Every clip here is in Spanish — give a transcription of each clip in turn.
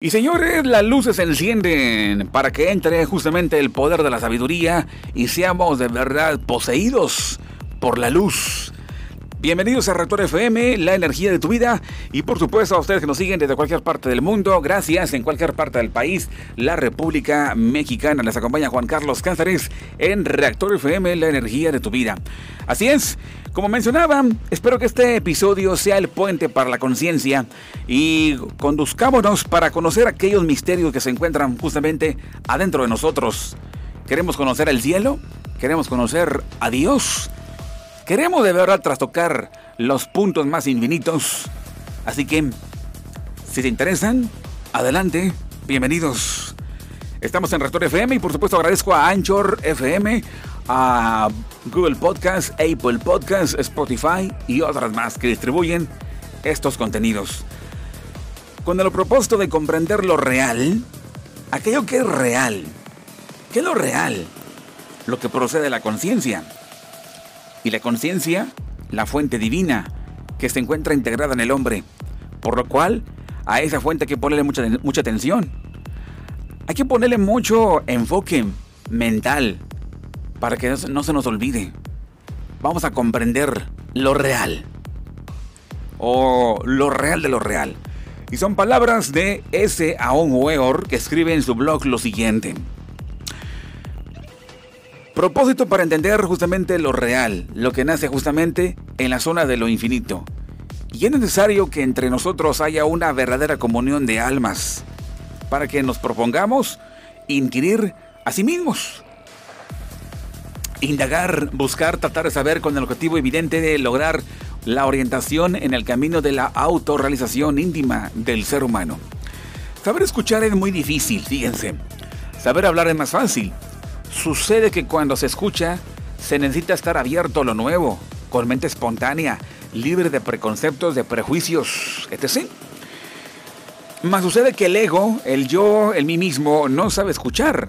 Y señores, las luces se encienden para que entre justamente el poder de la sabiduría y seamos de verdad poseídos por la luz. Bienvenidos a Rector FM, la energía de tu vida. Y por supuesto a ustedes que nos siguen desde cualquier parte del mundo, gracias en cualquier parte del país, la República Mexicana. Les acompaña Juan Carlos Cáceres en Reactor FM, la energía de tu vida. Así es, como mencionaba, espero que este episodio sea el puente para la conciencia y conduzcámonos para conocer aquellos misterios que se encuentran justamente adentro de nosotros. ¿Queremos conocer el cielo? ¿Queremos conocer a Dios? Queremos de verdad trastocar los puntos más infinitos. Así que, si te interesan, adelante, bienvenidos. Estamos en Rector FM y por supuesto agradezco a Anchor FM, a Google Podcast, Apple Podcast, Spotify y otras más que distribuyen estos contenidos. Con el propósito de comprender lo real, aquello que es real. ¿Qué es lo real? Lo que procede de la conciencia y la conciencia, la fuente divina que se encuentra integrada en el hombre, por lo cual a esa fuente hay que ponerle mucha, mucha atención. Hay que ponerle mucho enfoque mental para que no se nos olvide. Vamos a comprender lo real. O lo real de lo real. Y son palabras de S. Aon Weor que escribe en su blog lo siguiente. Propósito para entender justamente lo real, lo que nace justamente en la zona de lo infinito. Y es necesario que entre nosotros haya una verdadera comunión de almas, para que nos propongamos inquirir a sí mismos. Indagar, buscar, tratar de saber con el objetivo evidente de lograr la orientación en el camino de la autorrealización íntima del ser humano. Saber escuchar es muy difícil, fíjense. Saber hablar es más fácil. Sucede que cuando se escucha, se necesita estar abierto a lo nuevo, con mente espontánea, libre de preconceptos, de prejuicios, etc. Más sucede que el ego, el yo, el mí mismo, no sabe escuchar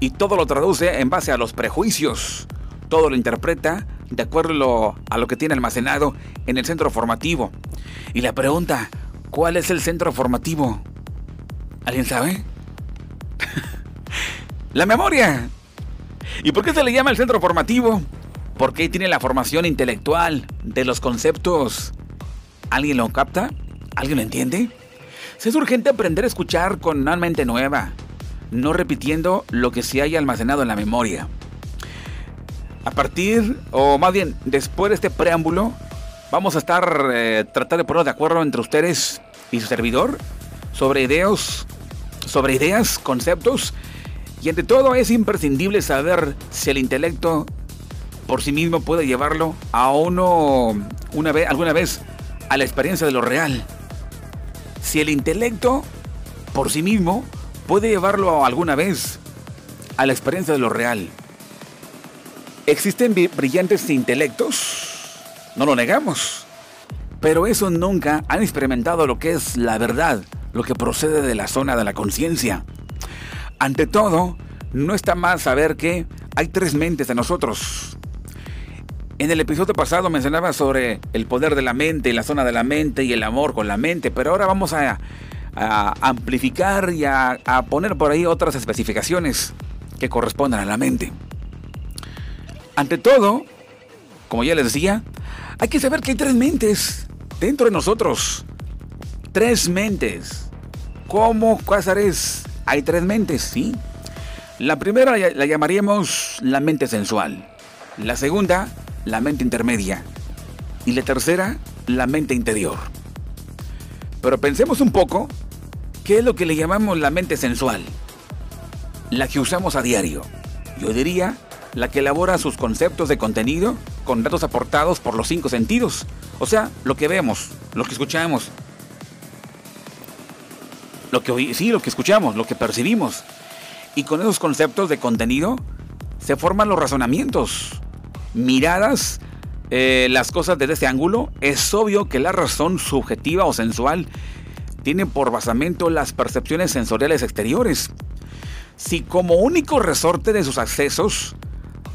y todo lo traduce en base a los prejuicios. Todo lo interpreta de acuerdo a lo que tiene almacenado en el centro formativo. Y la pregunta, ¿cuál es el centro formativo? ¿Alguien sabe? la memoria. ¿Y por qué se le llama el centro formativo? Porque ahí tiene la formación intelectual de los conceptos. ¿Alguien lo capta? ¿Alguien lo entiende? Es urgente aprender a escuchar con una mente nueva, no repitiendo lo que se haya almacenado en la memoria. A partir, o más bien después de este preámbulo, vamos a estar eh, tratar de poner de acuerdo entre ustedes y su servidor sobre ideas, sobre ideas, conceptos y ante todo es imprescindible saber si el intelecto por sí mismo puede llevarlo a uno una vez, alguna vez a la experiencia de lo real. Si el intelecto por sí mismo puede llevarlo alguna vez a la experiencia de lo real. ¿Existen brillantes intelectos? No lo negamos. Pero eso nunca han experimentado lo que es la verdad, lo que procede de la zona de la conciencia. Ante todo, no está mal saber que hay tres mentes en nosotros. En el episodio pasado mencionaba sobre el poder de la mente, la zona de la mente y el amor con la mente, pero ahora vamos a, amplificar y a, a poner por ahí otras especificaciones que correspondan a la mente. Ante todo, como ya les decía, hay que saber que hay tres mentes dentro de nosotros. Tres mentes. ¿Cómo, Cázares? Hay tres mentes, sí. La primera la llamaríamos la mente sensual. La segunda, la mente intermedia. Y la tercera, la mente interior. Pero pensemos un poco, ¿qué es lo que le llamamos la mente sensual? La que usamos a diario. Yo diría, la que elabora sus conceptos de contenido con datos aportados por los cinco sentidos. O sea, lo que vemos, lo que escuchamos, lo que sí, lo que escuchamos, lo que percibimos. Y con esos conceptos de contenido se forman los razonamientos, miradas, eh, las cosas desde este ángulo. Es obvio que la razón subjetiva o sensual tiene por basamento las percepciones sensoriales exteriores. Si como único resorte de sus accesos,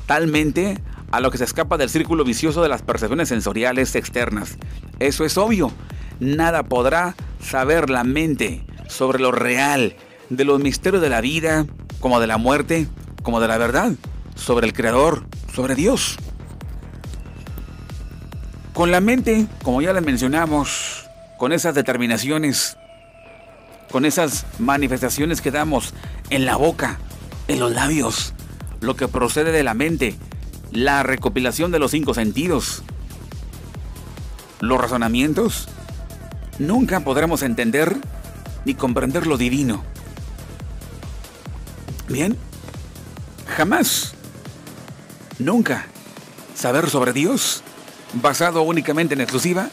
talmente a lo que se escapa del círculo vicioso de las percepciones sensoriales externas. Eso es obvio. Nada podrá saber la mente sobre lo real, de los misterios de la vida, como de la muerte, como de la verdad, sobre el Creador, sobre Dios. Con la mente, como ya les mencionamos, con esas determinaciones, con esas manifestaciones que damos en la boca, en los labios, lo que procede de la mente, la recopilación de los cinco sentidos, los razonamientos, nunca podremos entender ni comprender lo divino. Bien, jamás, nunca saber sobre Dios, basado únicamente en exclusiva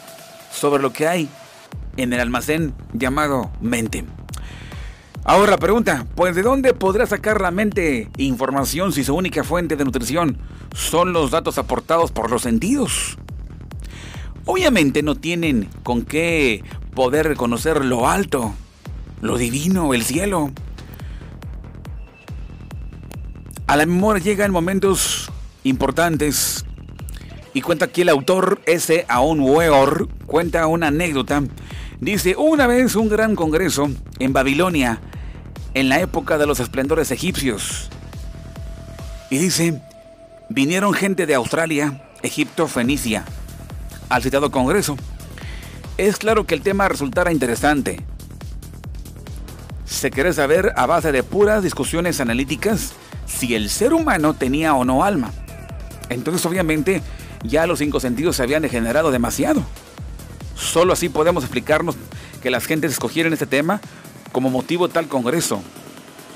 sobre lo que hay en el almacén llamado mente. Ahora pregunta, pues ¿de dónde podrá sacar la mente información si su única fuente de nutrición son los datos aportados por los sentidos? Obviamente no tienen con qué poder reconocer lo alto, lo divino, el cielo. A la memoria llega en momentos importantes y cuenta aquí el autor S. Aon Weor, cuenta una anécdota. Dice, una vez un gran congreso en Babilonia, en la época de los esplendores egipcios. Y dice, vinieron gente de Australia, Egipto, Fenicia, al citado congreso. Es claro que el tema resultara interesante. Se quiere saber a base de puras discusiones analíticas si el ser humano tenía o no alma. Entonces obviamente ya los cinco sentidos se habían degenerado demasiado. Solo así podemos explicarnos que las gentes escogieron este tema como motivo tal congreso.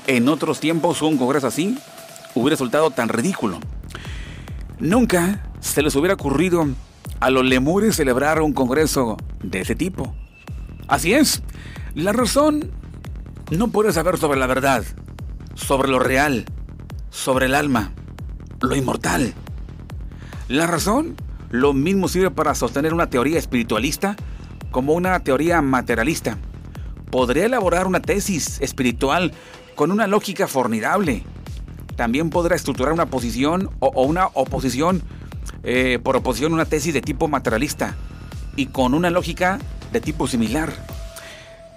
En otros tiempos un congreso así hubiera resultado tan ridículo. Nunca se les hubiera ocurrido a los lemures celebrar un congreso de ese tipo. Así es, la razón no puede saber sobre la verdad, sobre lo real, sobre el alma, lo inmortal. La razón lo mismo sirve para sostener una teoría espiritualista como una teoría materialista. Podría elaborar una tesis espiritual con una lógica formidable. También podrá estructurar una posición o, una oposición, eh, por oposición una tesis de tipo materialista y con una lógica de tipo similar.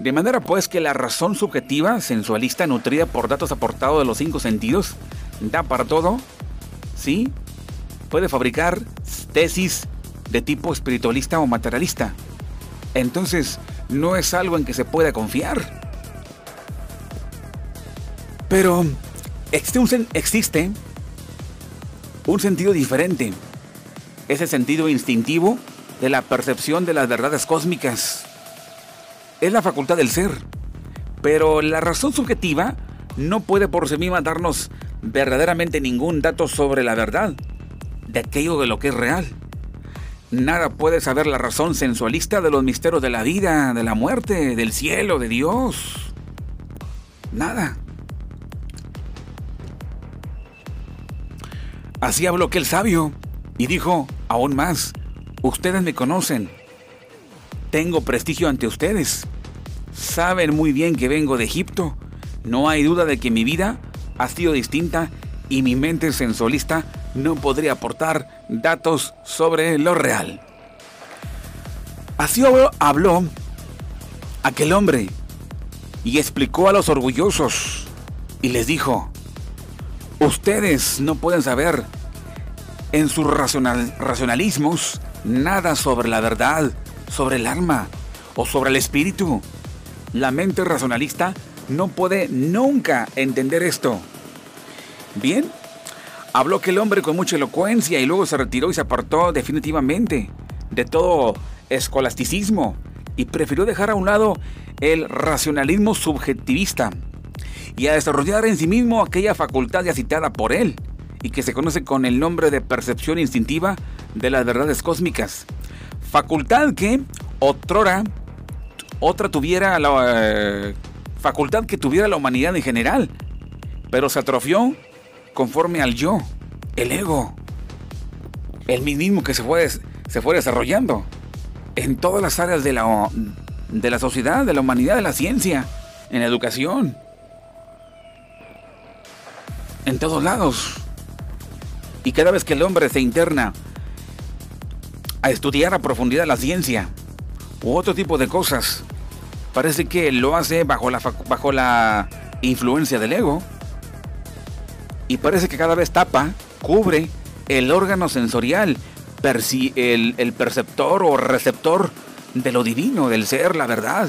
De manera pues que la razón subjetiva, sensualista, nutrida por datos aportados de los cinco sentidos, da para todo, ¿sí? Puede fabricar tesis de tipo espiritualista o materialista. Entonces, no es algo en que se pueda confiar. Pero existe un, existe un sentido diferente. Ese sentido instintivo de la percepción de las verdades cósmicas. Es la facultad del ser. Pero la razón subjetiva no puede por sí misma darnos verdaderamente ningún dato sobre la verdad de aquello de lo que es real. Nada puede saber la razón sensualista de los misterios de la vida, de la muerte, del cielo, de Dios. Nada. Así habló aquel sabio y dijo, aún más, ustedes me conocen. Tengo prestigio ante ustedes. Saben muy bien que vengo de Egipto. No hay duda de que mi vida ha sido distinta y mi mente sensualista no podría aportar datos sobre lo real. Así habló aquel hombre y explicó a los orgullosos y les dijo, ustedes no pueden saber en sus racionalismos nada sobre la verdad, sobre el alma o sobre el espíritu. La mente racionalista no puede nunca entender esto. Bien, habló aquel hombre con mucha elocuencia y luego se retiró y se apartó definitivamente de todo escolasticismo y prefirió dejar a un lado el racionalismo subjetivista y a desarrollar en sí mismo aquella facultad ya citada por él y que se conoce con el nombre de percepción instintiva de las verdades cósmicas. Facultad que otrora otra tuviera la eh, facultad que tuviera la humanidad en general, pero se atrofió conforme al yo, el ego, el mismo que se fue, se fue desarrollando en todas las áreas de la, de la sociedad, de la humanidad, de la ciencia, en la educación, en todos lados. Y cada vez que el hombre se interna a estudiar a profundidad la ciencia u otro tipo de cosas, parece que lo hace bajo la, bajo la influencia del ego. Y parece que cada vez tapa, cubre el órgano sensorial, el, el perceptor o receptor de lo divino, del ser, la verdad,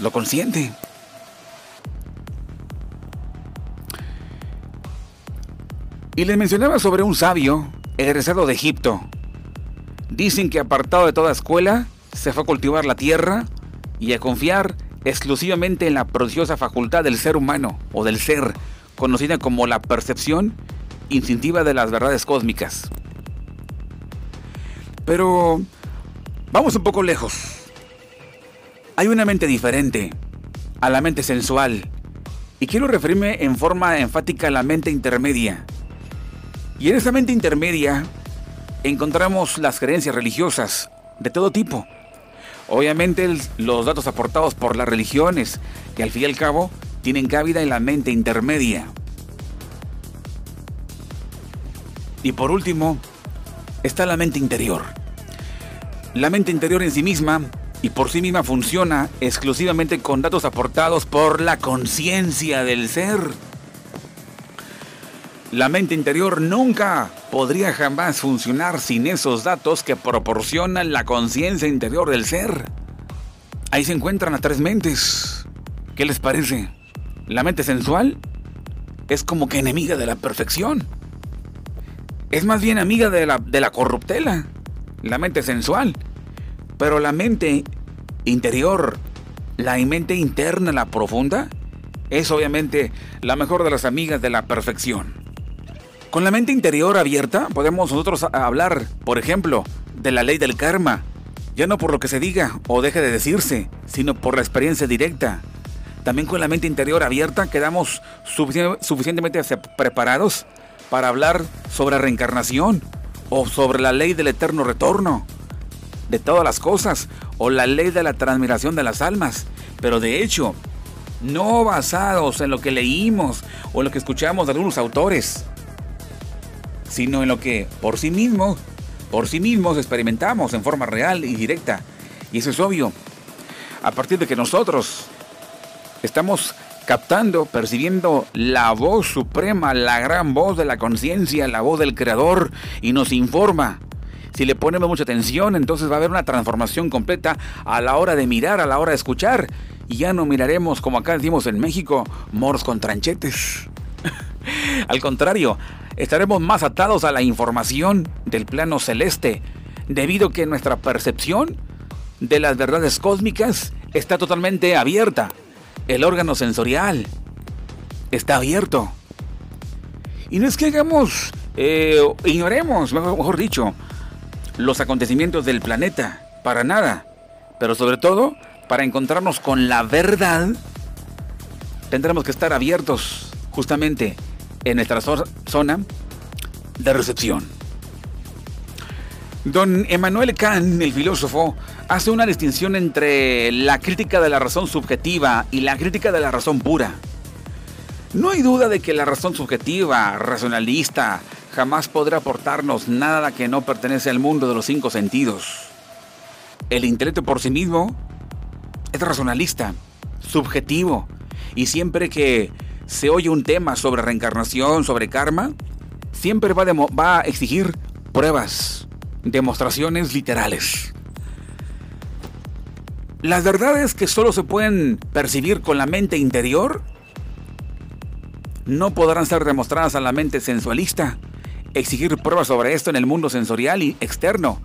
lo consciente. Y les mencionaba sobre un sabio egresado de Egipto. Dicen que apartado de toda escuela, se fue a cultivar la tierra y a confiar exclusivamente en la prodigiosa facultad del ser humano o del ser, conocida como la percepción instintiva de las verdades cósmicas. Pero vamos un poco lejos. Hay una mente diferente a la mente sensual y quiero referirme en forma enfática a la mente intermedia y en esa mente intermedia encontramos las creencias religiosas de todo tipo. Obviamente los datos aportados por las religiones, que al fin y al cabo tienen cabida en la mente intermedia. Y por último, está la mente interior. La mente interior en sí misma y por sí misma funciona exclusivamente con datos aportados por la conciencia del ser. La mente interior nunca podría jamás funcionar sin esos datos que proporcionan la conciencia interior del ser. Ahí se encuentran las tres mentes. ¿Qué les parece? La mente sensual es como que enemiga de la perfección. Es más bien amiga de la, de la corruptela, la mente sensual. Pero la mente interior, la mente interna, la profunda, es obviamente la mejor de las amigas de la perfección. Con la mente interior abierta podemos nosotros hablar, por ejemplo, de la ley del karma, ya no por lo que se diga o deje de decirse, sino por la experiencia directa. También con la mente interior abierta quedamos suficientemente preparados para hablar sobre reencarnación o sobre la ley del eterno retorno de todas las cosas o la ley de la transmigración de las almas. Pero de hecho, no basados en lo que leímos o lo que escuchamos de algunos autores, sino en lo que por sí mismos, por sí mismos experimentamos en forma real y directa. Y eso es obvio. A partir de que nosotros estamos captando, percibiendo la voz suprema, la gran voz de la conciencia, la voz del creador y nos informa. Si le ponemos mucha atención, entonces va a haber una transformación completa a la hora de mirar, a la hora de escuchar. Y ya no miraremos como acá decimos en México, moros con tranchetes. Al contrario, estaremos más atados a la información del plano celeste, debido a que nuestra percepción de las verdades cósmicas está totalmente abierta. El órgano sensorial está abierto. Y no es que hagamos, eh, ignoremos, mejor dicho, los acontecimientos del planeta, para nada. Pero sobre todo, para encontrarnos con la verdad, tendremos que estar abiertos justamente en nuestra zona de recepción. Don Emmanuel Kant, el filósofo, hace una distinción entre la crítica de la razón subjetiva y la crítica de la razón pura. No hay duda de que la razón subjetiva, racionalista, jamás podrá aportarnos nada que no pertenece al mundo de los cinco sentidos. El intelecto por sí mismo es racionalista, subjetivo, y siempre que se oye un tema sobre reencarnación, sobre karma, siempre va, a exigir pruebas, demostraciones literales. Las verdades que solo se pueden percibir con la mente interior no podrán ser demostradas a la mente sensualista. Exigir pruebas sobre esto en el mundo sensorial y externo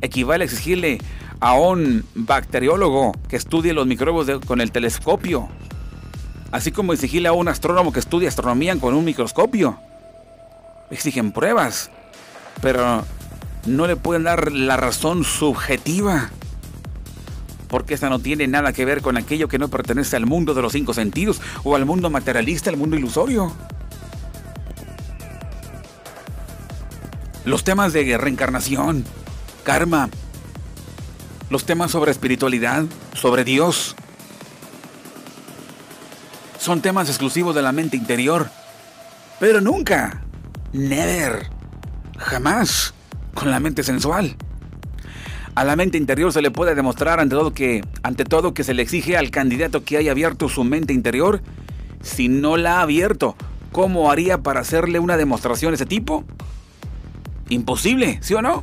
equivale a exigirle a un bacteriólogo que estudie los microbios con el telescopio así como exigirle a un astrónomo que estudia astronomía con un microscopio. Exigen pruebas, pero no le pueden dar la razón subjetiva, porque esta no tiene nada que ver con aquello que no pertenece al mundo de los cinco sentidos o al mundo materialista, al mundo ilusorio. Los temas de reencarnación, karma, los temas sobre espiritualidad, sobre Dios, son temas exclusivos de la mente interior. Pero nunca, never, jamás con la mente sensual. A la mente interior se le puede demostrar ante todo que, ante todo que se le exige al candidato que haya abierto su mente interior. Si no la ha abierto, ¿cómo haría para hacerle una demostración de ese tipo? Imposible, ¿sí o no?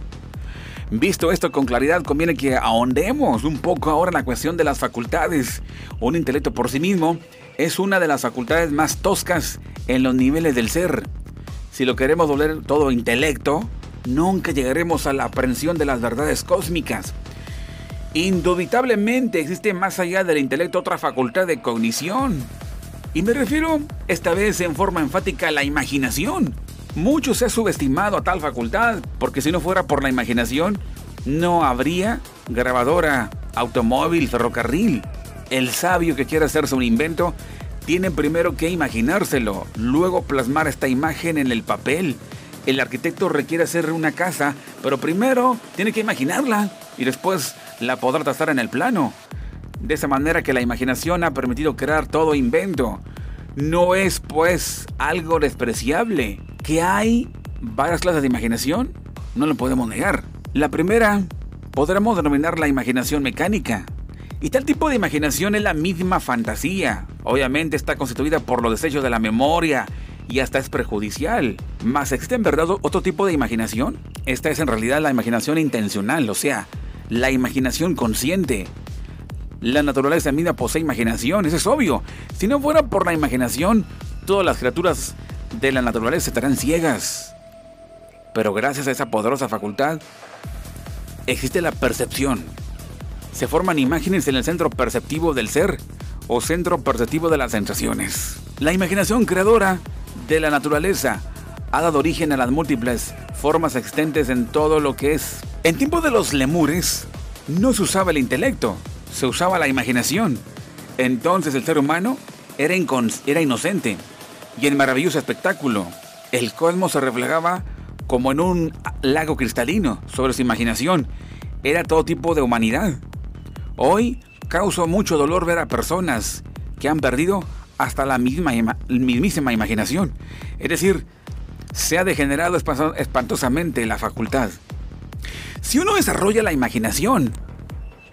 Visto esto con claridad, conviene que ahondemos un poco ahora en la cuestión de las facultades. Un intelecto por sí mismo es una de las facultades más toscas en los niveles del ser. Si lo queremos volver todo intelecto, nunca llegaremos a la aprehensión de las verdades cósmicas. Indubitablemente existe más allá del intelecto otra facultad de cognición. Y me refiero esta vez en forma enfática a la imaginación. Mucho se ha subestimado a tal facultad, porque si no fuera por la imaginación, no habría grabadora, automóvil, ferrocarril. El sabio que quiera hacerse un invento tiene primero que imaginárselo, luego plasmar esta imagen en el papel el arquitecto requiere hacer una casa, pero primero tiene que imaginarla y después la podrá trazar en el plano. De esa manera que la imaginación ha permitido crear todo invento. No es pues algo despreciable. ¿Que hay varias clases de imaginación? No lo podemos negar. La primera podremos denominar la imaginación mecánica. Y tal tipo de imaginación es la misma fantasía. Obviamente está constituida por los desechos de la memoria y hasta es perjudicial. Más existe en verdad otro tipo de imaginación. Esta es en realidad la imaginación intencional, o sea, la imaginación consciente. La naturaleza misma posee imaginación, eso es obvio. Si no fuera por la imaginación, todas las criaturas de la naturaleza estarán ciegas. Pero gracias a esa poderosa facultad, existe la percepción. Se forman imágenes en el centro perceptivo del ser o centro perceptivo de las sensaciones. La imaginación creadora de la naturaleza ha dado origen a las múltiples formas existentes en todo lo que es. En tiempo de los lemures no se usaba el intelecto, se usaba la imaginación. Entonces el ser humano era, era inocente y en maravilloso espectáculo. El cosmos se reflejaba como en un lago cristalino sobre su imaginación. Era todo tipo de humanidad. Hoy causa mucho dolor ver a personas que han perdido hasta la misma, mismísima imaginación. Es decir, se ha degenerado espantosamente la facultad. Si uno desarrolla la imaginación,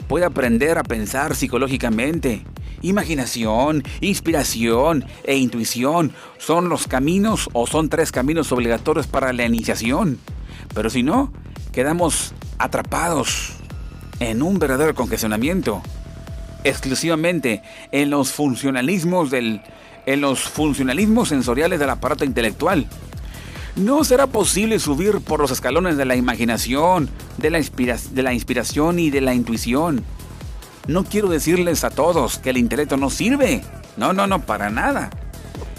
puede aprender a pensar psicológicamente. Imaginación, inspiración e intuición son los caminos o son tres caminos obligatorios para la iniciación. Pero si no, quedamos atrapados en un verdadero congestionamiento exclusivamente en los funcionalismos del en los funcionalismos sensoriales del aparato intelectual. No será posible subir por los escalones de la imaginación, de la, de la inspiración y de la intuición. No quiero decirles a todos que el intelecto no sirve. No, no, no, para nada.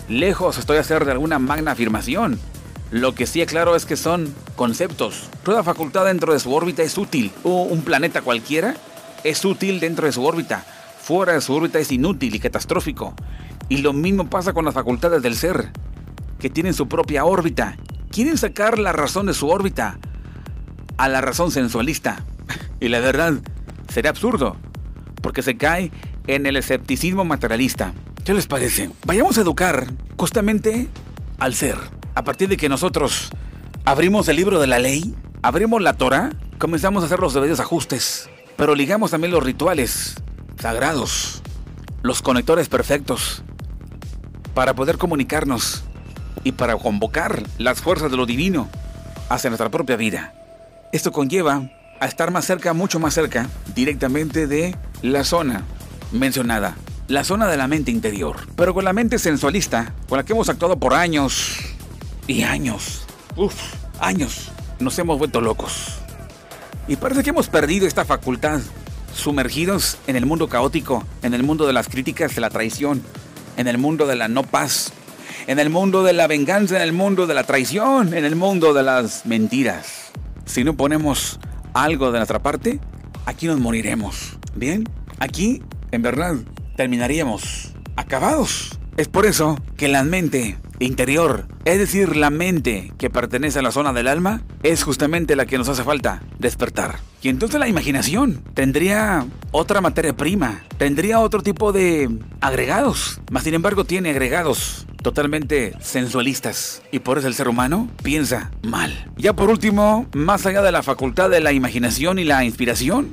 Lejos estoy a hacer de alguna magna afirmación. Lo que sí aclaro es que son conceptos. Toda facultad dentro de su órbita es útil. O un planeta cualquiera es útil dentro de su órbita fuera de su órbita es inútil y catastrófico. Y lo mismo pasa con las facultades del ser, que tienen su propia órbita. Quieren sacar la razón de su órbita a la razón sensualista. Y la verdad, sería absurdo, porque se cae en el escepticismo materialista. ¿Qué les parece? Vayamos a educar justamente al ser. A partir de que nosotros abrimos el libro de la ley, abrimos la Torah, comenzamos a hacer los debidos ajustes, pero ligamos también los rituales sagrados, los conectores perfectos, para poder comunicarnos y para convocar las fuerzas de lo divino hacia nuestra propia vida. Esto conlleva a estar más cerca, mucho más cerca, directamente de la zona mencionada, la zona de la mente interior. Pero con la mente sensualista, con la que hemos actuado por años y años, uff, años, nos hemos vuelto locos. Y parece que hemos perdido esta facultad sumergidos en el mundo caótico, en el mundo de las críticas, de la traición, en el mundo de la no paz, en el mundo de la venganza, en el mundo de la traición, en el mundo de las mentiras. Si no ponemos algo de nuestra parte, aquí nos moriremos. Bien, aquí en verdad terminaríamos acabados. Es por eso que la mente interior, es decir, la mente que pertenece a la zona del alma, es justamente la que nos hace falta despertar. Y entonces la imaginación tendría otra materia prima, tendría otro tipo de agregados, mas sin embargo tiene agregados totalmente sensualistas. Y por eso el ser humano piensa mal. Ya por último, más allá de la facultad de la imaginación y la inspiración,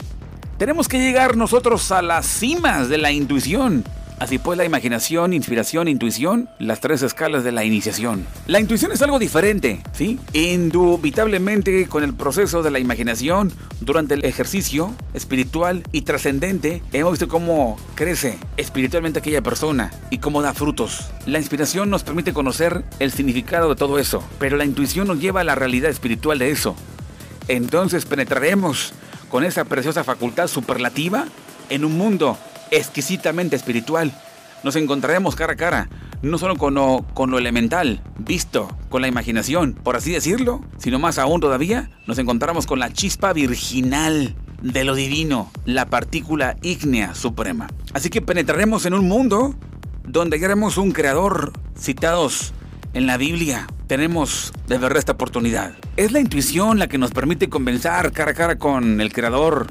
tenemos que llegar nosotros a las cimas de la intuición Así pues, la imaginación, inspiración, intuición, las tres escalas de la iniciación. La intuición es algo diferente, ¿sí? Indubitablemente, con el proceso de la imaginación, durante el ejercicio espiritual y trascendente, hemos visto cómo crece espiritualmente aquella persona y cómo da frutos. La inspiración nos permite conocer el significado de todo eso, pero la intuición nos lleva a la realidad espiritual de eso. Entonces penetraremos con esa preciosa facultad superlativa en un mundo exquisitamente espiritual. Nos encontraremos cara a cara, no solo con lo, elemental, visto con la imaginación, por así decirlo, sino más aún todavía, nos encontramos con la chispa virginal de lo divino, la partícula ígnea suprema. Así que penetraremos en un mundo donde haremos un creador citados en la Biblia. Tenemos de verdad esta oportunidad. Es la intuición la que nos permite convencer cara a cara con el creador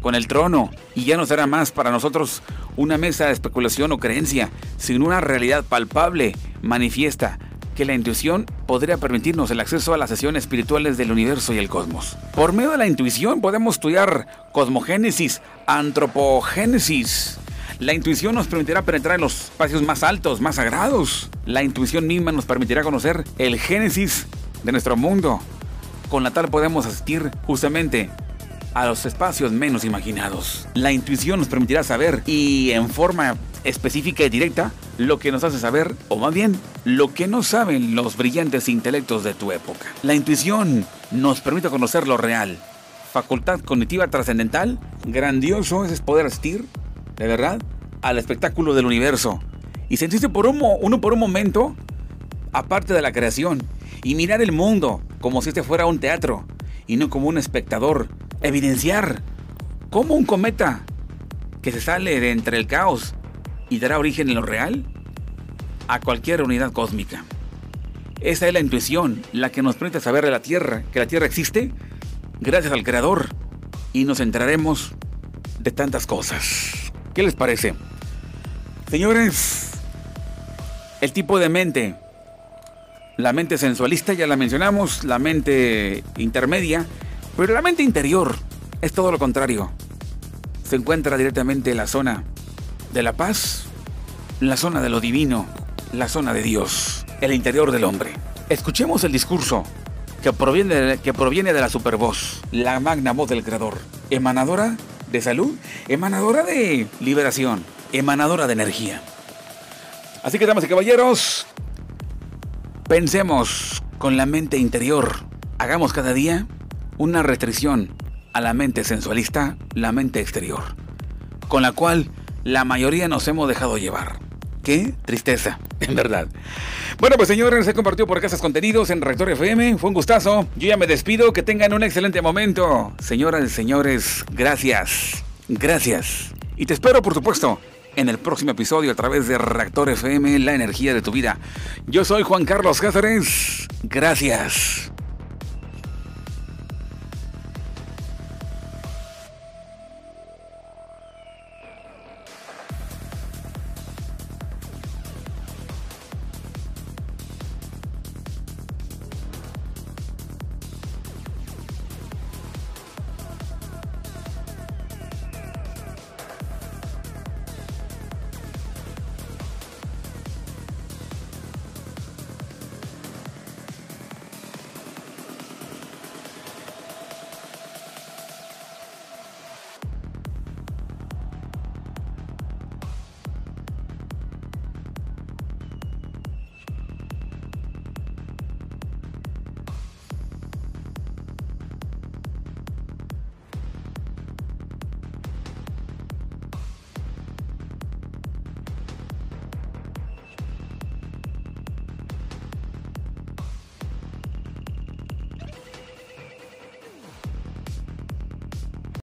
con el trono, y ya no será más para nosotros una mesa de especulación o creencia, sino una realidad palpable, manifiesta, que la intuición podría permitirnos el acceso a las sesiones espirituales del universo y el cosmos. Por medio de la intuición podemos estudiar cosmogénesis, antropogénesis. La intuición nos permitirá penetrar en los espacios más altos, más sagrados. La intuición misma nos permitirá conocer el génesis de nuestro mundo. Con la tal podemos asistir justamente a los espacios menos imaginados. La intuición nos permitirá saber y en forma específica y directa lo que nos hace saber, o más bien, lo que no saben los brillantes intelectos de tu época. La intuición nos permite conocer lo real. Facultad cognitiva trascendental, grandioso es poder asistir, de verdad, al espectáculo del universo y sentirse por un, uno por un momento aparte de la creación y mirar el mundo como si este fuera un teatro y no como un espectador evidenciar cómo un cometa que se sale de entre el caos y dará origen en lo real a cualquier unidad cósmica. Esa es la intuición, la que nos permite saber de la Tierra, que la Tierra existe gracias al Creador y nos enteraremos de tantas cosas. ¿Qué les parece? Señores, el tipo de mente, la mente sensualista ya la mencionamos, la mente intermedia, pero la mente interior es todo lo contrario. Se encuentra directamente en la zona de la paz, la zona de lo divino, la zona de Dios, el interior del hombre. Escuchemos el discurso que proviene de, que proviene de la supervoz, la magna voz del Creador, emanadora de salud, emanadora de liberación, emanadora de energía. Así que, damas y caballeros, pensemos con la mente interior. Hagamos cada día una restricción a la mente sensualista, la mente exterior, con la cual la mayoría nos hemos dejado llevar. Qué tristeza, en verdad. Bueno, pues señores, se compartió por acá estos contenidos en Rector FM. Fue un gustazo. Yo ya me despido. Que tengan un excelente momento. Señoras y señores, gracias. Gracias. Y te espero, por supuesto, en el próximo episodio a través de Reactor FM, la energía de tu vida. Yo soy Juan Carlos Cáceres. Gracias.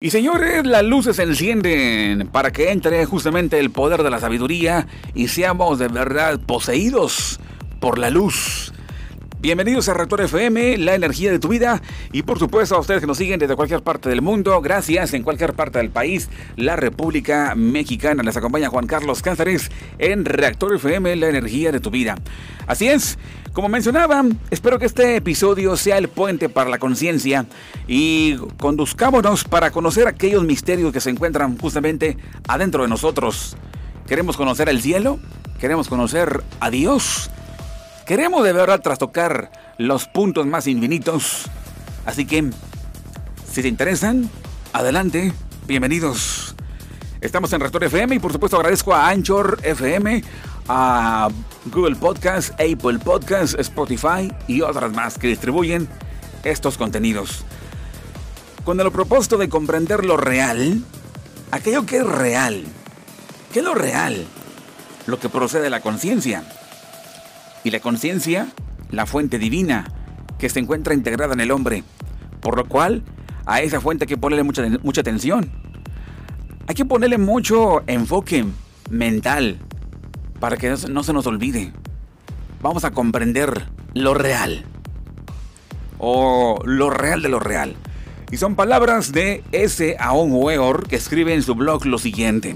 Y señores, las luces se encienden para que entre justamente el poder de la sabiduría y seamos de verdad poseídos por la luz. Bienvenidos a Rector FM, la energía de tu vida. Y por supuesto a ustedes que nos siguen desde cualquier parte del mundo. Gracias en cualquier parte del país. La República Mexicana. Les acompaña Juan Carlos Cáceres en Reactor FM, la energía de tu vida. Así es, como mencionaba, espero que este episodio sea el puente para la conciencia y conduzcámonos para conocer aquellos misterios que se encuentran justamente adentro de nosotros. ¿Queremos conocer el cielo? ¿Queremos conocer a Dios? Queremos de verdad trastocar los puntos más infinitos. Así que, si te interesan, adelante, bienvenidos. Estamos en Rector FM y por supuesto agradezco a Anchor FM, a Google Podcast, Apple Podcast, Spotify y otras más que distribuyen estos contenidos. Con el propósito de comprender lo real, aquello que es real. ¿Qué es lo real? Lo que procede de la conciencia y la conciencia, la fuente divina que se encuentra integrada en el hombre, por lo cual a esa fuente hay que ponerle mucha, mucha atención. Hay que ponerle mucho enfoque mental para que no se nos olvide. Vamos a comprender lo real. O lo real de lo real. Y son palabras de S. Aon Weor que escribe en su blog lo siguiente.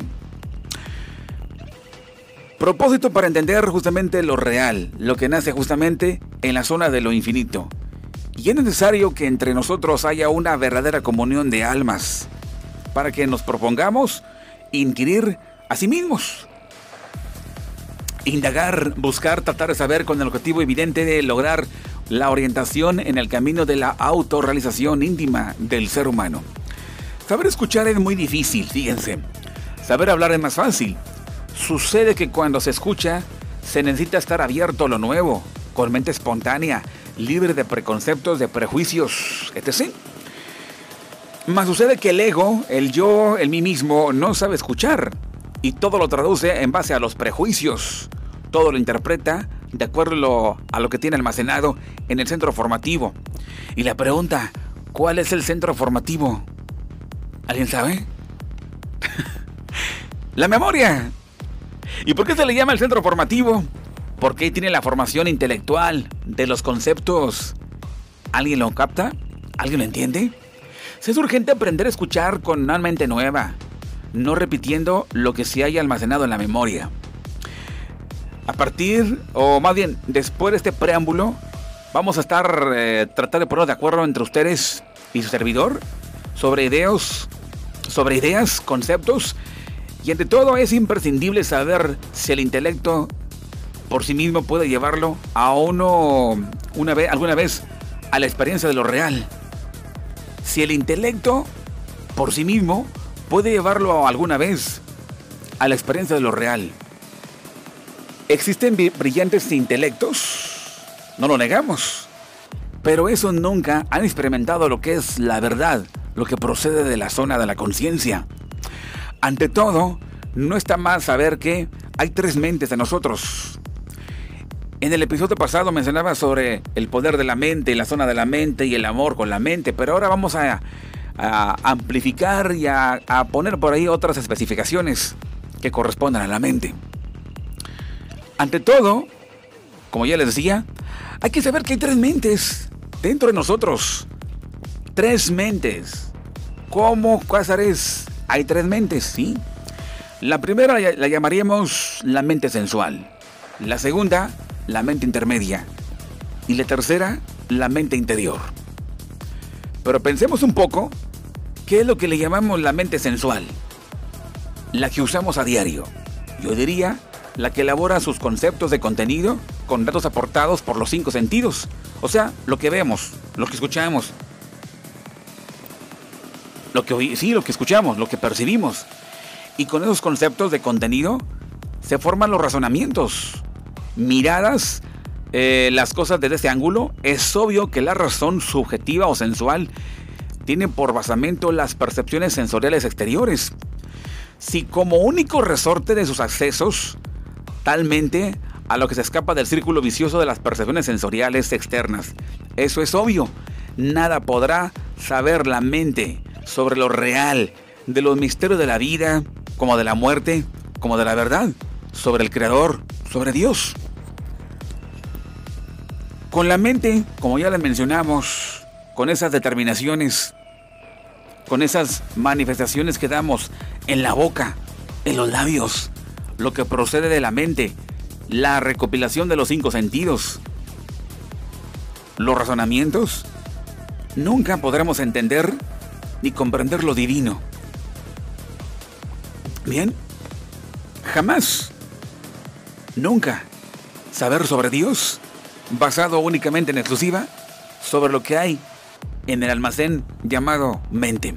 Propósito para entender justamente lo real, lo que nace justamente en la zona de lo infinito. Y es necesario que entre nosotros haya una verdadera comunión de almas, para que nos propongamos inquirir a sí mismos. Indagar, buscar, tratar de saber con el objetivo evidente de lograr la orientación en el camino de la autorrealización íntima del ser humano. Saber escuchar es muy difícil, fíjense. Saber hablar es más fácil. Sucede que cuando se escucha, se necesita estar abierto a lo nuevo, con mente espontánea, libre de preconceptos, de prejuicios, etc. Más sucede que el ego, el yo, el mí mismo, no sabe escuchar y todo lo traduce en base a los prejuicios. Todo lo interpreta de acuerdo a lo que tiene almacenado en el centro formativo. Y la pregunta, ¿cuál es el centro formativo? ¿Alguien sabe? la memoria. ¿Y por qué se le llama el centro formativo? Porque ahí tiene la formación intelectual de los conceptos. ¿Alguien lo capta? ¿Alguien lo entiende? Es urgente aprender a escuchar con una mente nueva, no repitiendo lo que se haya almacenado en la memoria. A partir, o más bien después de este preámbulo, vamos a estar eh, tratar de poner de acuerdo entre ustedes y su servidor sobre ideas, sobre ideas, conceptos y ante todo es imprescindible saber si el intelecto por sí mismo puede llevarlo a uno una vez, alguna vez a la experiencia de lo real. Si el intelecto por sí mismo puede llevarlo alguna vez a la experiencia de lo real. Existen brillantes intelectos, no lo negamos, pero esos nunca han experimentado lo que es la verdad, lo que procede de la zona de la conciencia. Ante todo, no está mal saber que hay tres mentes de nosotros. En el episodio pasado mencionaba sobre el poder de la mente, la zona de la mente y el amor con la mente, pero ahora vamos a, amplificar y a, a poner por ahí otras especificaciones que correspondan a la mente. Ante todo, como ya les decía, hay que saber que hay tres mentes dentro de nosotros. Tres mentes. ¿Cómo, Cázares? Hay tres mentes, sí. La primera la llamaríamos la mente sensual. La segunda, la mente intermedia. Y la tercera, la mente interior. Pero pensemos un poco, ¿qué es lo que le llamamos la mente sensual? La que usamos a diario. Yo diría, la que elabora sus conceptos de contenido con datos aportados por los cinco sentidos. O sea, lo que vemos, lo que escuchamos, lo que sí, lo que escuchamos, lo que percibimos. Y con esos conceptos de contenido se forman los razonamientos, miradas, eh, las cosas desde este ángulo. Es obvio que la razón subjetiva o sensual tiene por basamento las percepciones sensoriales exteriores. Si como único resorte de sus accesos, talmente a lo que se escapa del círculo vicioso de las percepciones sensoriales externas. Eso es obvio. Nada podrá saber la mente sobre lo real, de los misterios de la vida, como de la muerte, como de la verdad, sobre el Creador, sobre Dios. Con la mente, como ya les mencionamos, con esas determinaciones, con esas manifestaciones que damos en la boca, en los labios, lo que procede de la mente, la recopilación de los cinco sentidos, los razonamientos, nunca podremos entender ni comprender lo divino. Bien, jamás, nunca saber sobre Dios basado únicamente en exclusiva sobre lo que hay en el almacén llamado mente.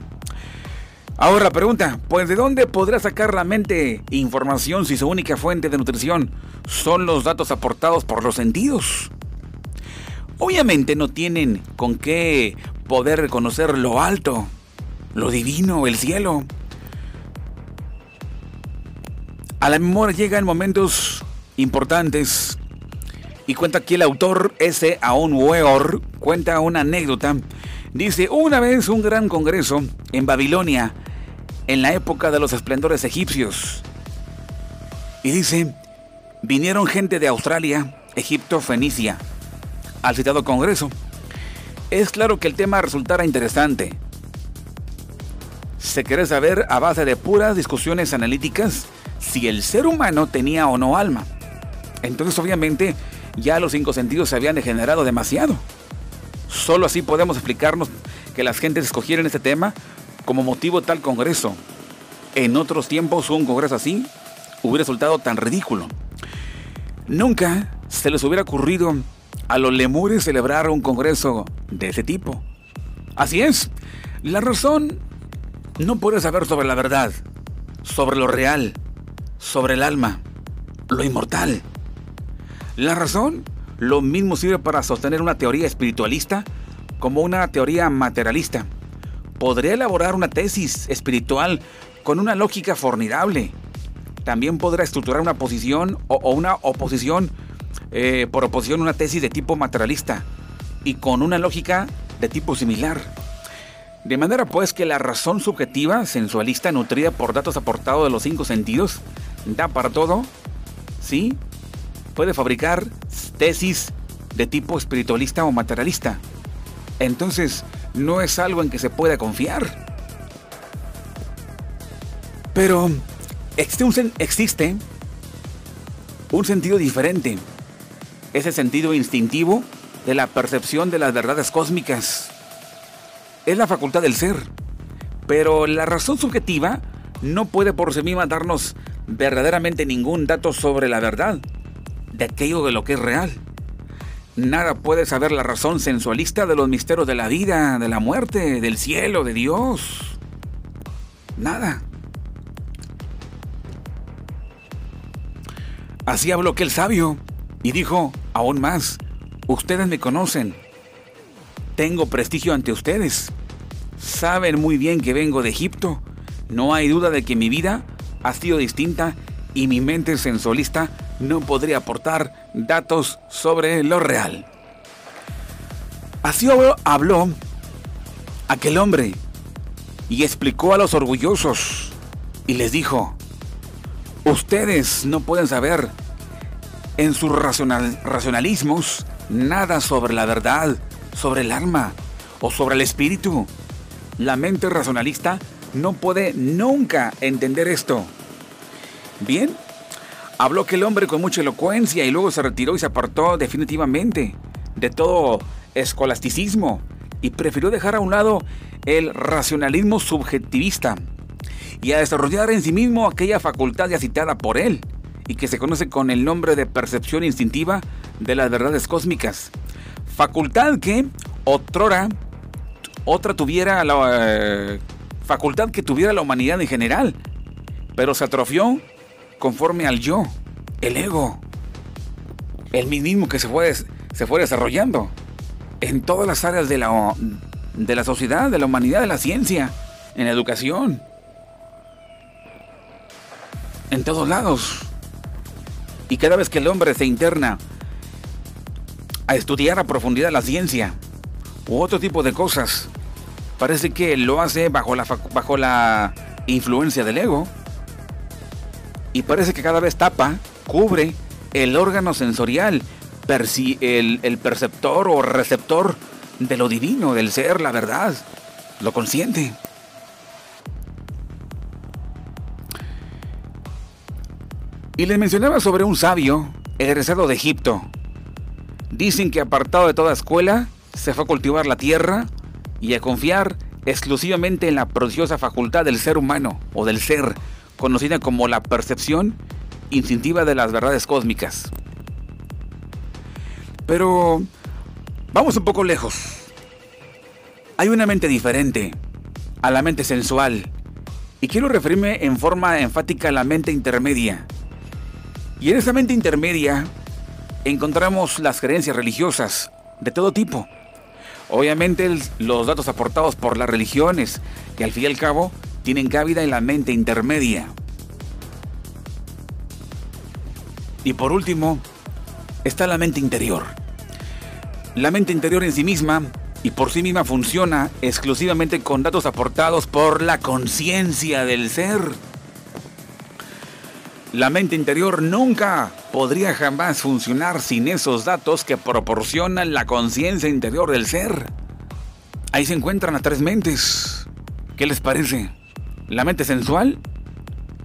Ahora pregunta, pues ¿de dónde podrá sacar la mente información si su única fuente de nutrición son los datos aportados por los sentidos? Obviamente no tienen con qué poder reconocer lo alto, lo divino, el cielo. A la memoria llega en momentos importantes y cuenta aquí el autor S. Aon Weor, cuenta una anécdota. Dice, una vez un gran congreso en Babilonia, en la época de los esplendores egipcios. Y dice, vinieron gente de Australia, Egipto, Fenicia, al citado congreso. Es claro que el tema resultara interesante. Se quiere saber a base de puras discusiones analíticas si el ser humano tenía o no alma. Entonces obviamente ya los cinco sentidos se habían degenerado demasiado. Solo así podemos explicarnos que las gentes escogieran este tema como motivo tal congreso. En otros tiempos un congreso así hubiera resultado tan ridículo. Nunca se les hubiera ocurrido a los lemures celebrar un congreso de ese tipo. Así es, la razón no puede saber sobre la verdad, sobre lo real, sobre el alma, lo inmortal. La razón, lo mismo sirve para sostener una teoría espiritualista como una teoría materialista. Podría elaborar una tesis espiritual con una lógica formidable. También podrá estructurar una posición o, una oposición, eh, por oposición una tesis de tipo materialista y con una lógica de tipo similar. De manera pues que la razón subjetiva, sensualista, nutrida por datos aportados de los cinco sentidos, da para todo, ¿sí? puede fabricar tesis de tipo espiritualista o materialista. Entonces, no es algo en que se pueda confiar. Pero existe un, existe un sentido diferente. Ese sentido instintivo de la percepción de las verdades cósmicas. Es la facultad del ser. Pero la razón subjetiva no puede por sí misma darnos verdaderamente ningún dato sobre la verdad de aquello de lo que es real. Nada puede saber la razón sensualista de los misterios de la vida, de la muerte, del cielo, de Dios. Nada. Así habló aquel sabio y dijo, aún más, ustedes me conocen. Tengo prestigio ante ustedes. Saben muy bien que vengo de Egipto. No hay duda de que mi vida ha sido distinta y mi mente sensualista no podría aportar datos sobre lo real. Así habló aquel hombre y explicó a los orgullosos y les dijo, ustedes no pueden saber en sus racionalismos nada sobre la verdad, sobre el alma o sobre el espíritu. La mente racionalista no puede nunca entender esto. Bien, Habló aquel hombre con mucha elocuencia y luego se retiró y se apartó definitivamente de todo escolasticismo y prefirió dejar a un lado el racionalismo subjetivista y a desarrollar en sí mismo aquella facultad ya citada por él y que se conoce con el nombre de percepción instintiva de las verdades cósmicas. Facultad que otrora otra tuviera la eh, facultad que tuviera la humanidad en general, pero se atrofió conforme al yo, el ego, el mismo que se fue, se fue desarrollando en todas las áreas de la, de la sociedad, de la humanidad, de la ciencia, en la educación, en todos lados. Y cada vez que el hombre se interna a estudiar a profundidad la ciencia u otro tipo de cosas, parece que lo hace bajo la, bajo la influencia del ego y parece que cada vez tapa, cubre el órgano sensorial el, el perceptor o receptor de lo divino, del ser, la verdad, lo consciente. Y les mencionaba sobre un sabio egresado de Egipto. Dicen que apartado de toda escuela, se fue a cultivar la tierra y a confiar exclusivamente en la preciosa facultad del ser humano o del ser, conocida como la percepción instintiva de las verdades cósmicas. Pero vamos un poco lejos. Hay una mente diferente a la mente sensual y quiero referirme en forma enfática a la mente intermedia y en esa mente intermedia encontramos las creencias religiosas de todo tipo. Obviamente los datos aportados por las religiones, que al fin y al cabo tienen cabida en la mente intermedia. Y por último, está la mente interior. La mente interior en sí misma y por sí misma funciona exclusivamente con datos aportados por la conciencia del ser. La mente interior nunca podría jamás funcionar sin esos datos que proporcionan la conciencia interior del ser. Ahí se encuentran las tres mentes. ¿Qué les parece? La mente sensual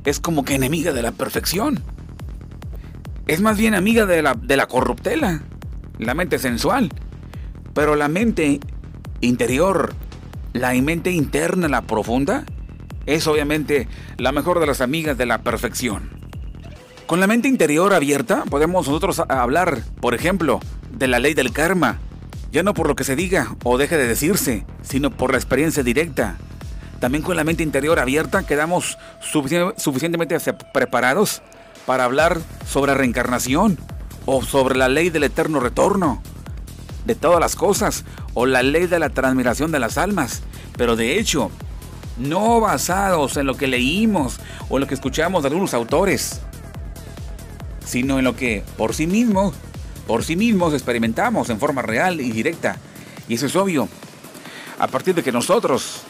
es como que enemiga de la perfección. Es más bien amiga de la, de la corruptela. La mente sensual. Pero la mente interior, la mente interna, la profunda, es obviamente la mejor de las amigas de la perfección. Con la mente interior abierta podemos nosotros hablar, por ejemplo, de la ley del karma, ya no por lo que se diga o deje de decirse, sino por la experiencia directa. También con la mente interior abierta quedamos suficientemente preparados para hablar sobre reencarnación o sobre la ley del eterno retorno de todas las cosas o la ley de la transmigración de las almas. Pero de hecho, no basados en lo que leímos o en lo que escuchamos de algunos autores, sino en lo que por sí mismos, por sí mismos experimentamos en forma real y directa. Y eso es obvio. A partir de que nosotros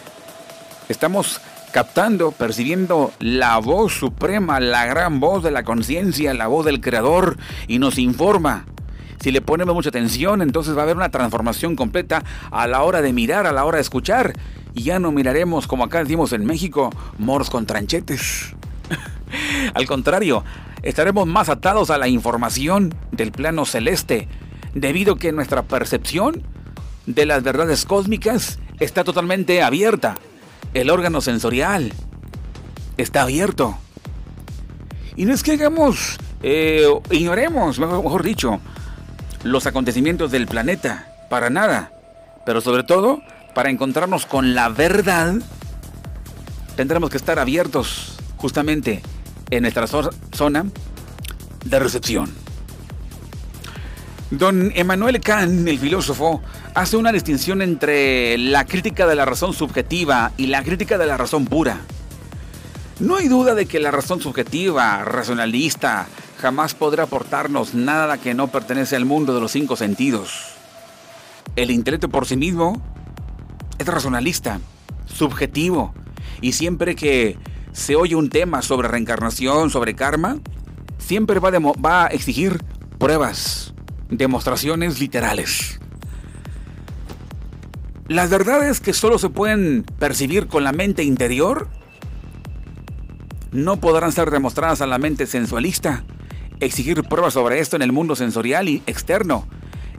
estamos captando, percibiendo la voz suprema, la gran voz de la conciencia, la voz del creador y nos informa. Si le ponemos mucha atención, entonces va a haber una transformación completa a la hora de mirar, a la hora de escuchar. Y ya no miraremos como acá decimos en México, moros con tranchetes. Al contrario, estaremos más atados a la información del plano celeste, debido a que nuestra percepción de las verdades cósmicas está totalmente abierta. El órgano sensorial está abierto. Y no es que hagamos, eh, ignoremos, mejor dicho, los acontecimientos del planeta, para nada. Pero sobre todo, para encontrarnos con la verdad, tendremos que estar abiertos justamente en nuestra zona de recepción. Don Emmanuel Kant, el filósofo, hace una distinción entre la crítica de la razón subjetiva y la crítica de la razón pura. No hay duda de que la razón subjetiva, racionalista, jamás podrá aportarnos nada que no pertenece al mundo de los cinco sentidos. El intelecto por sí mismo es racionalista, subjetivo, y siempre que se oye un tema sobre reencarnación, sobre karma, siempre va, a exigir pruebas, demostraciones literales. Las verdades que solo se pueden percibir con la mente interior no podrán ser demostradas a la mente sensualista. Exigir pruebas sobre esto en el mundo sensorial y externo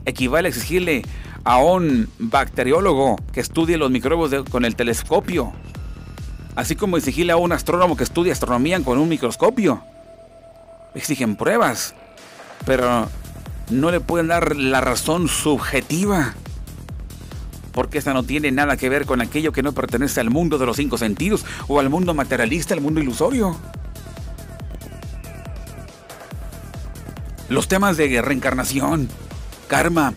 equivale a exigirle a un bacteriólogo que estudie los microbios con el telescopio así como exigirle a un astrónomo que estudia astronomía con un microscopio. Exigen pruebas, pero no le pueden dar la razón subjetiva, porque esta no tiene nada que ver con aquello que no pertenece al mundo de los cinco sentidos o al mundo materialista, al mundo ilusorio. Los temas de reencarnación, karma,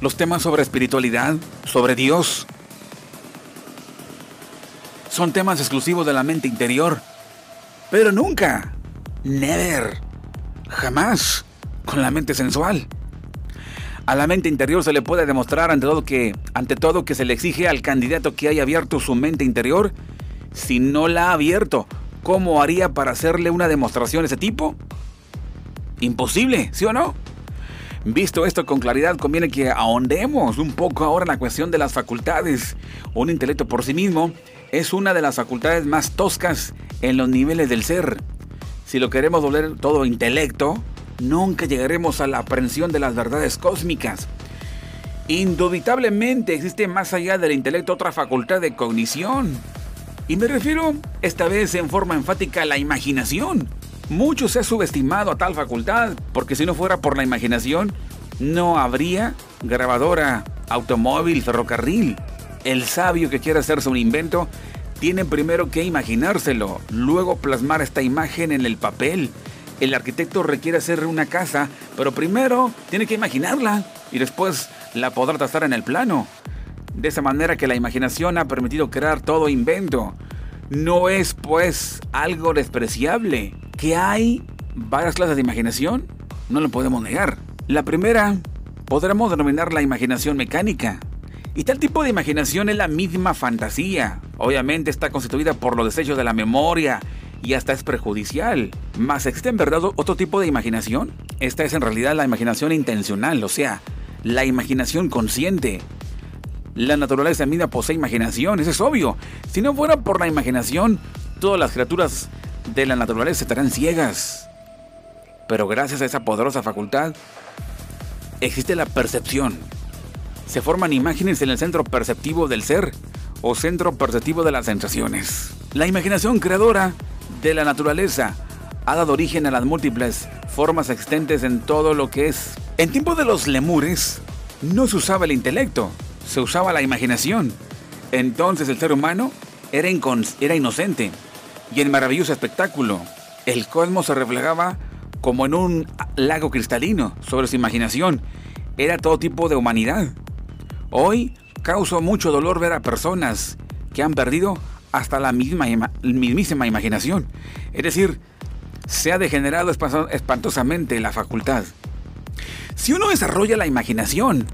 los temas sobre espiritualidad, sobre Dios, son temas exclusivos de la mente interior. Pero nunca, never, jamás con la mente sensual. A la mente interior se le puede demostrar ante todo que, ante todo que se le exige al candidato que haya abierto su mente interior. Si no la ha abierto, ¿cómo haría para hacerle una demostración de ese tipo? Imposible, ¿sí o no? Visto esto con claridad, conviene que ahondemos un poco ahora en la cuestión de las facultades. Un intelecto por sí mismo es una de las facultades más toscas en los niveles del ser. Si lo queremos volver todo intelecto, nunca llegaremos a la aprehensión de las verdades cósmicas. Indubitablemente existe más allá del intelecto otra facultad de cognición. Y me refiero esta vez en forma enfática a la imaginación. Mucho se ha subestimado a tal facultad, porque si no fuera por la imaginación, no habría grabadora, automóvil, ferrocarril. El sabio que quiera hacerse un invento tiene primero que imaginárselo, luego plasmar esta imagen en el papel. El arquitecto requiere hacer una casa, pero primero tiene que imaginarla y después la podrá trazar en el plano. De esa manera que la imaginación ha permitido crear todo invento. No es pues algo despreciable. ¿Que hay varias clases de imaginación? No lo podemos negar. La primera podremos denominar la imaginación mecánica. Y tal tipo de imaginación es la misma fantasía. Obviamente está constituida por los desechos de la memoria y hasta es perjudicial. Más existe en verdad otro tipo de imaginación. Esta es en realidad la imaginación intencional, o sea, la imaginación consciente. La naturaleza misma posee imaginación, eso es obvio. Si no fuera por la imaginación, todas las criaturas de la naturaleza estarán ciegas. Pero gracias a esa poderosa facultad, existe la percepción. Se forman imágenes en el centro perceptivo del ser o centro perceptivo de las sensaciones. La imaginación creadora de la naturaleza ha dado origen a las múltiples formas existentes en todo lo que es. En tiempo de los lemures, no se usaba el intelecto, se usaba la imaginación. Entonces el ser humano era, era inocente. Y el maravilloso espectáculo, el cosmos se reflejaba como en un lago cristalino sobre su imaginación. Era todo tipo de humanidad. Hoy causa mucho dolor ver a personas que han perdido hasta la misma, mismísima imaginación. Es decir, se ha degenerado espantosamente la facultad. Si uno desarrolla la imaginación,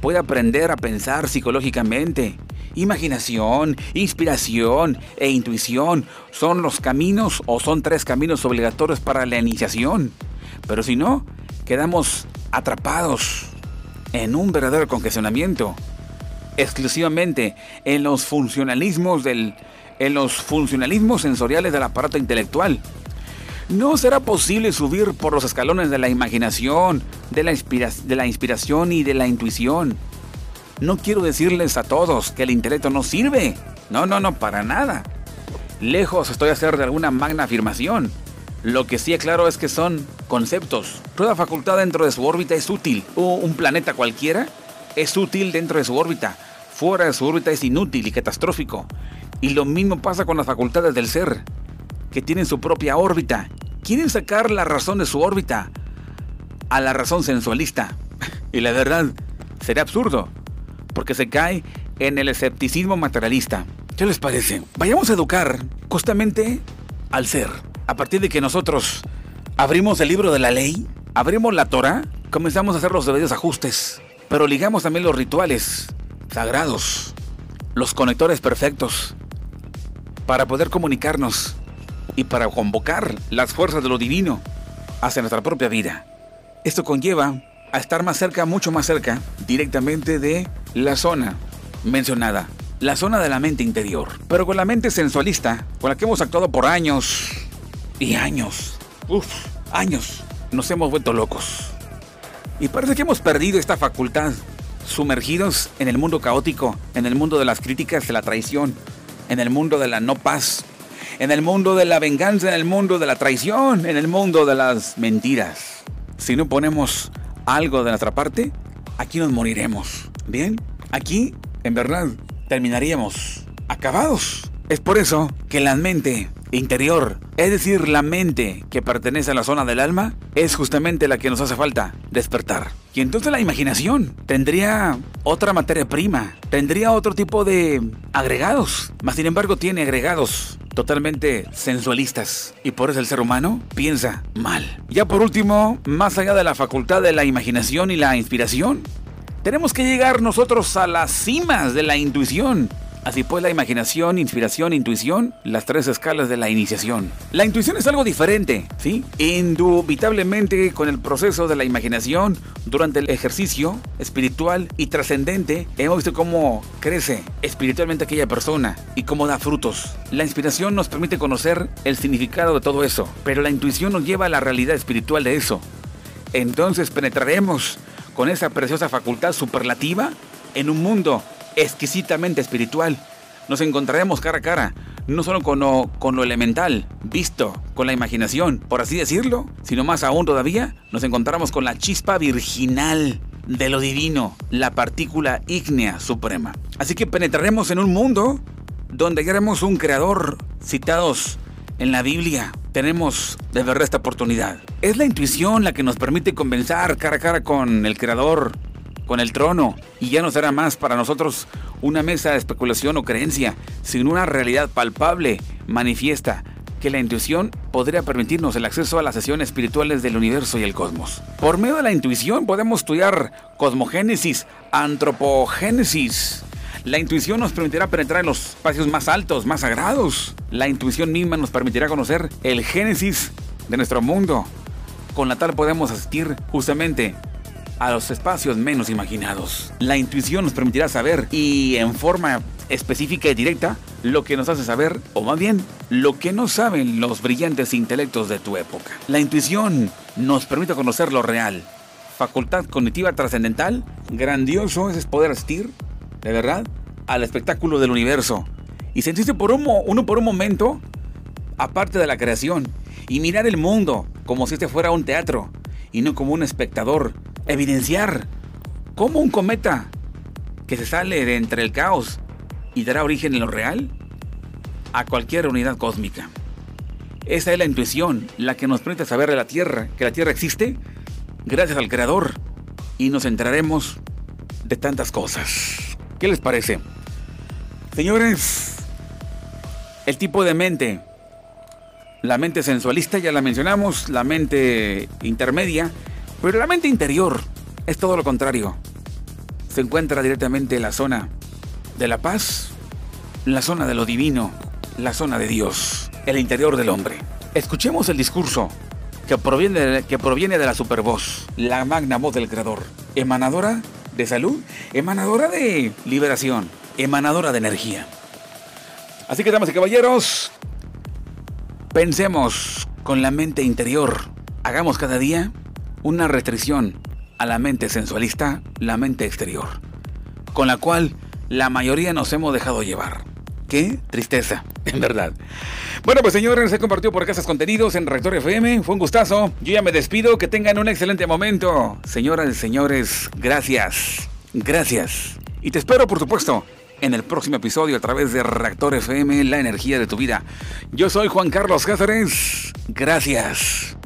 puede aprender a pensar psicológicamente. Imaginación, inspiración e intuición son los caminos o son tres caminos obligatorios para la iniciación. Pero si no, quedamos atrapados en un verdadero congestionamiento, exclusivamente en los funcionalismos del en los funcionalismos sensoriales del aparato intelectual. No será posible subir por los escalones de la imaginación, de la, de la inspiración y de la intuición. No quiero decirles a todos que el intelecto no sirve. No, no, no, para nada. Lejos estoy a hacer de alguna magna afirmación. Lo que sí claro es que son conceptos. Toda facultad dentro de su órbita es útil. O un planeta cualquiera es útil dentro de su órbita. Fuera de su órbita es inútil y catastrófico. Y lo mismo pasa con las facultades del ser que tienen su propia órbita. Quieren sacar la razón de su órbita a la razón sensualista. Y la verdad, sería absurdo, porque se cae en el escepticismo materialista. ¿Qué les parece? Vayamos a educar justamente al ser. A partir de que nosotros abrimos el libro de la ley, abrimos la Torah, comenzamos a hacer los debidos ajustes, pero ligamos también los rituales sagrados, los conectores perfectos, para poder comunicarnos y para convocar las fuerzas de lo divino hacia nuestra propia vida. Esto conlleva a estar más cerca, mucho más cerca, directamente de la zona mencionada, la zona de la mente interior. Pero con la mente sensualista, con la que hemos actuado por años y años, uff, años, nos hemos vuelto locos. Y parece que hemos perdido esta facultad, sumergidos en el mundo caótico, en el mundo de las críticas, de la traición, en el mundo de la no paz, en el mundo de la venganza, en el mundo de la traición, en el mundo de las mentiras. Si no ponemos algo de nuestra parte, aquí nos moriremos. Bien, aquí en verdad terminaríamos acabados. Es por eso que la mente interior, es decir, la mente que pertenece a la zona del alma, es justamente la que nos hace falta despertar. Y entonces la imaginación tendría otra materia prima, tendría otro tipo de agregados, mas sin embargo tiene agregados totalmente sensualistas. Y por eso el ser humano piensa mal. Ya por último, más allá de la facultad de la imaginación y la inspiración, tenemos que llegar nosotros a las cimas de la intuición Así pues, la imaginación, inspiración, intuición, las tres escalas de la iniciación. La intuición es algo diferente, ¿sí? Indubitablemente con el proceso de la imaginación, durante el ejercicio espiritual y trascendente, hemos visto cómo crece espiritualmente aquella persona y cómo da frutos. La inspiración nos permite conocer el significado de todo eso, pero la intuición nos lleva a la realidad espiritual de eso. Entonces penetraremos con esa preciosa facultad superlativa en un mundo exquisitamente espiritual. Nos encontraremos cara a cara, no solo con lo, elemental, visto, con la imaginación, por así decirlo, sino más aún todavía, nos encontramos con la chispa virginal de lo divino, la partícula ígnea suprema. Así que penetraremos en un mundo donde hallaremos un creador citados en la Biblia. Tenemos de verdad esta oportunidad. Es la intuición la que nos permite convencer cara a cara con el creador con el trono y ya no será más para nosotros una mesa de especulación o creencia, sino una realidad palpable, manifiesta, que la intuición podría permitirnos el acceso a las sesiones espirituales del universo y el cosmos. Por medio de la intuición podemos estudiar cosmogénesis, antropogénesis. La intuición nos permitirá penetrar en los espacios más altos, más sagrados. La intuición misma nos permitirá conocer el génesis de nuestro mundo. Con la tal podemos asistir justamente a los espacios menos imaginados. La intuición nos permitirá saber y en forma específica y directa lo que nos hace saber, o más bien, lo que no saben los brillantes intelectos de tu época. La intuición nos permite conocer lo real. Facultad cognitiva trascendental, grandioso es poder asistir, de verdad, al espectáculo del universo y sentirse por un, uno por un momento aparte de la creación y mirar el mundo como si este fuera un teatro y no como un espectador evidenciar cómo un cometa que se sale de entre el caos y dará origen en lo real a cualquier unidad cósmica. Esa es la intuición, la que nos permite saber de la Tierra, que la Tierra existe gracias al Creador y nos enteraremos de tantas cosas. ¿Qué les parece? Señores, el tipo de mente, la mente sensualista ya la mencionamos, la mente intermedia, pero la mente interior es todo lo contrario. Se encuentra directamente en la zona de la paz, la zona de lo divino, la zona de Dios, el interior del hombre. Escuchemos el discurso que proviene de, que proviene de la supervoz, la magna voz del Creador, emanadora de salud, emanadora de liberación, emanadora de energía. Así que, damas y caballeros, pensemos con la mente interior. Hagamos cada día una restricción a la mente sensualista, la mente exterior, con la cual la mayoría nos hemos dejado llevar. Qué tristeza, en verdad. Bueno, pues señores, se compartió por acá estos contenidos en Rector FM. Fue un gustazo. Yo ya me despido. Que tengan un excelente momento. Señoras y señores, gracias. Gracias. Y te espero, por supuesto, en el próximo episodio a través de Reactor FM, la energía de tu vida. Yo soy Juan Carlos Cáceres. Gracias.